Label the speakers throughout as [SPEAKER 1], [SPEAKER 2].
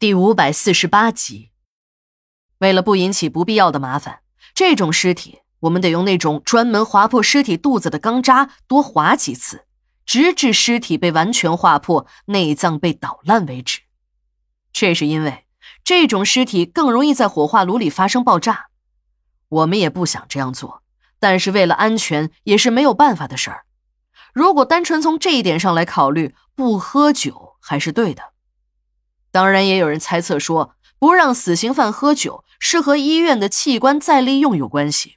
[SPEAKER 1] 第五百四十八集，为了不引起不必要的麻烦，这种尸体我们得用那种专门划破尸体肚子的钢渣多划几次，直至尸体被完全划破，内脏被捣烂为止。这是因为这种尸体更容易在火化炉里发生爆炸。我们也不想这样做，但是为了安全也是没有办法的事儿。如果单纯从这一点上来考虑，不喝酒还是对的。当然，也有人猜测说，不让死刑犯喝酒是和医院的器官再利用有关系。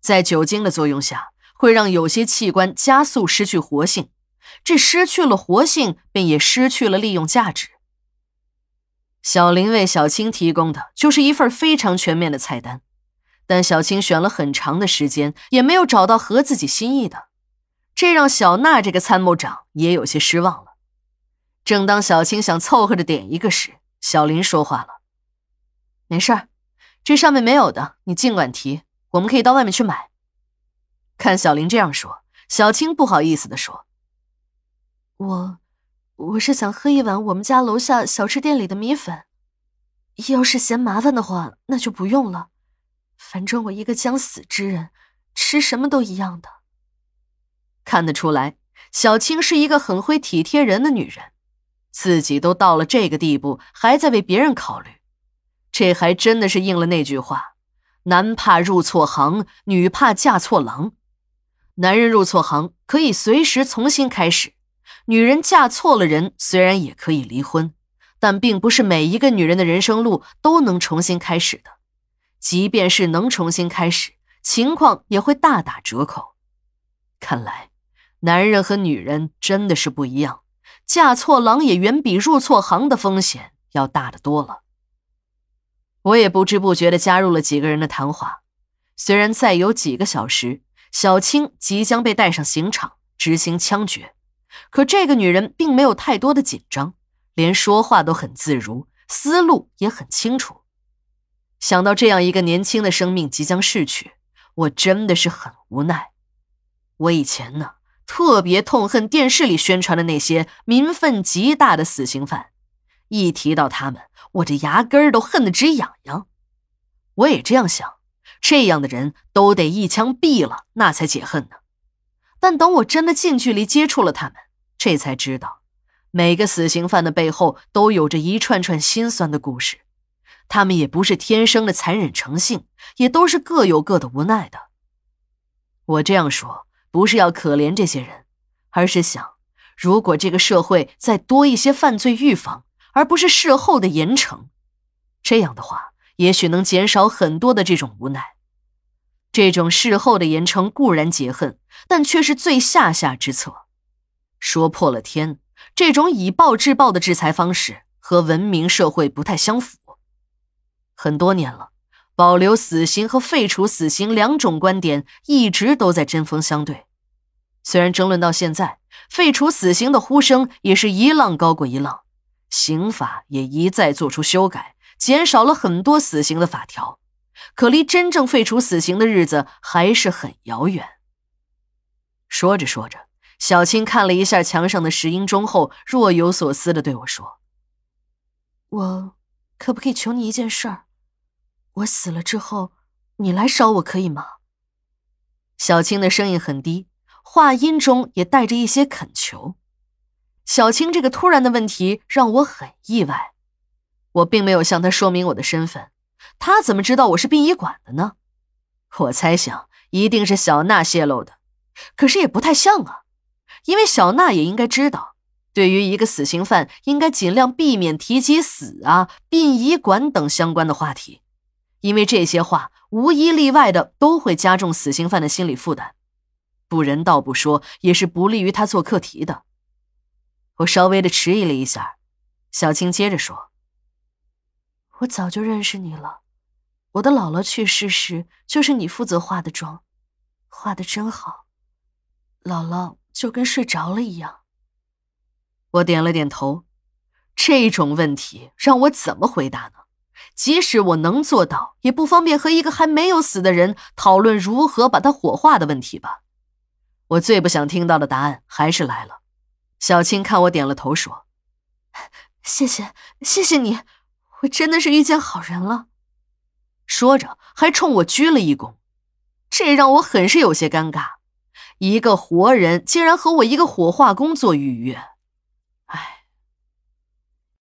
[SPEAKER 1] 在酒精的作用下，会让有些器官加速失去活性，这失去了活性，便也失去了利用价值。小林为小青提供的就是一份非常全面的菜单，但小青选了很长的时间，也没有找到合自己心意的，这让小娜这个参谋长也有些失望了。正当小青想凑合着点一个时，小林说话了：“没事儿，这上面没有的，你尽管提，我们可以到外面去买。”看小林这样说，小青不好意思的说：“
[SPEAKER 2] 我，我是想喝一碗我们家楼下小吃店里的米粉。要是嫌麻烦的话，那就不用了。反正我一个将死之人，吃什么都一样的。”
[SPEAKER 1] 看得出来，小青是一个很会体贴人的女人。自己都到了这个地步，还在为别人考虑，这还真的是应了那句话：“男怕入错行，女怕嫁错郎。”男人入错行可以随时重新开始，女人嫁错了人虽然也可以离婚，但并不是每一个女人的人生路都能重新开始的。即便是能重新开始，情况也会大打折扣。看来，男人和女人真的是不一样。嫁错郎也远比入错行的风险要大得多了。我也不知不觉的加入了几个人的谈话。虽然再有几个小时，小青即将被带上刑场执行枪决，可这个女人并没有太多的紧张，连说话都很自如，思路也很清楚。想到这样一个年轻的生命即将逝去，我真的是很无奈。我以前呢？特别痛恨电视里宣传的那些民愤极大的死刑犯，一提到他们，我这牙根儿都恨得直痒痒。我也这样想，这样的人都得一枪毙了，那才解恨呢。但等我真的近距离接触了他们，这才知道，每个死刑犯的背后都有着一串串心酸的故事。他们也不是天生的残忍成性，也都是各有各的无奈的。我这样说。不是要可怜这些人，而是想，如果这个社会再多一些犯罪预防，而不是事后的严惩，这样的话，也许能减少很多的这种无奈。这种事后的严惩固然解恨，但却是最下下之策，说破了天。这种以暴制暴的制裁方式和文明社会不太相符。很多年了。保留死刑和废除死刑两种观点一直都在针锋相对，虽然争论到现在，废除死刑的呼声也是一浪高过一浪，刑法也一再做出修改，减少了很多死刑的法条，可离真正废除死刑的日子还是很遥远。说着说着，小青看了一下墙上的石英钟后，若有所思的对我说：“
[SPEAKER 2] 我可不可以求你一件事儿？”我死了之后，你来烧我可以吗？
[SPEAKER 1] 小青的声音很低，话音中也带着一些恳求。小青这个突然的问题让我很意外，我并没有向他说明我的身份，他怎么知道我是殡仪馆的呢？我猜想一定是小娜泄露的，可是也不太像啊，因为小娜也应该知道，对于一个死刑犯，应该尽量避免提及死啊、殡仪馆等相关的话题。因为这些话无一例外的都会加重死刑犯的心理负担，不人道不说，也是不利于他做课题的。我稍微的迟疑了一下，小青接着说：“
[SPEAKER 2] 我早就认识你了，我的姥姥去世时就是你负责化的妆，化的真好，姥姥就跟睡着了一样。”
[SPEAKER 1] 我点了点头，这种问题让我怎么回答呢？即使我能做到，也不方便和一个还没有死的人讨论如何把他火化的问题吧。我最不想听到的答案还是来了。小青看我点了头，说：“
[SPEAKER 2] 谢谢，谢谢你，
[SPEAKER 1] 我真的是遇见好人了。说着，还冲我鞠了一躬，这让我很是有些尴尬。一个活人竟然和我一个火化工作预约。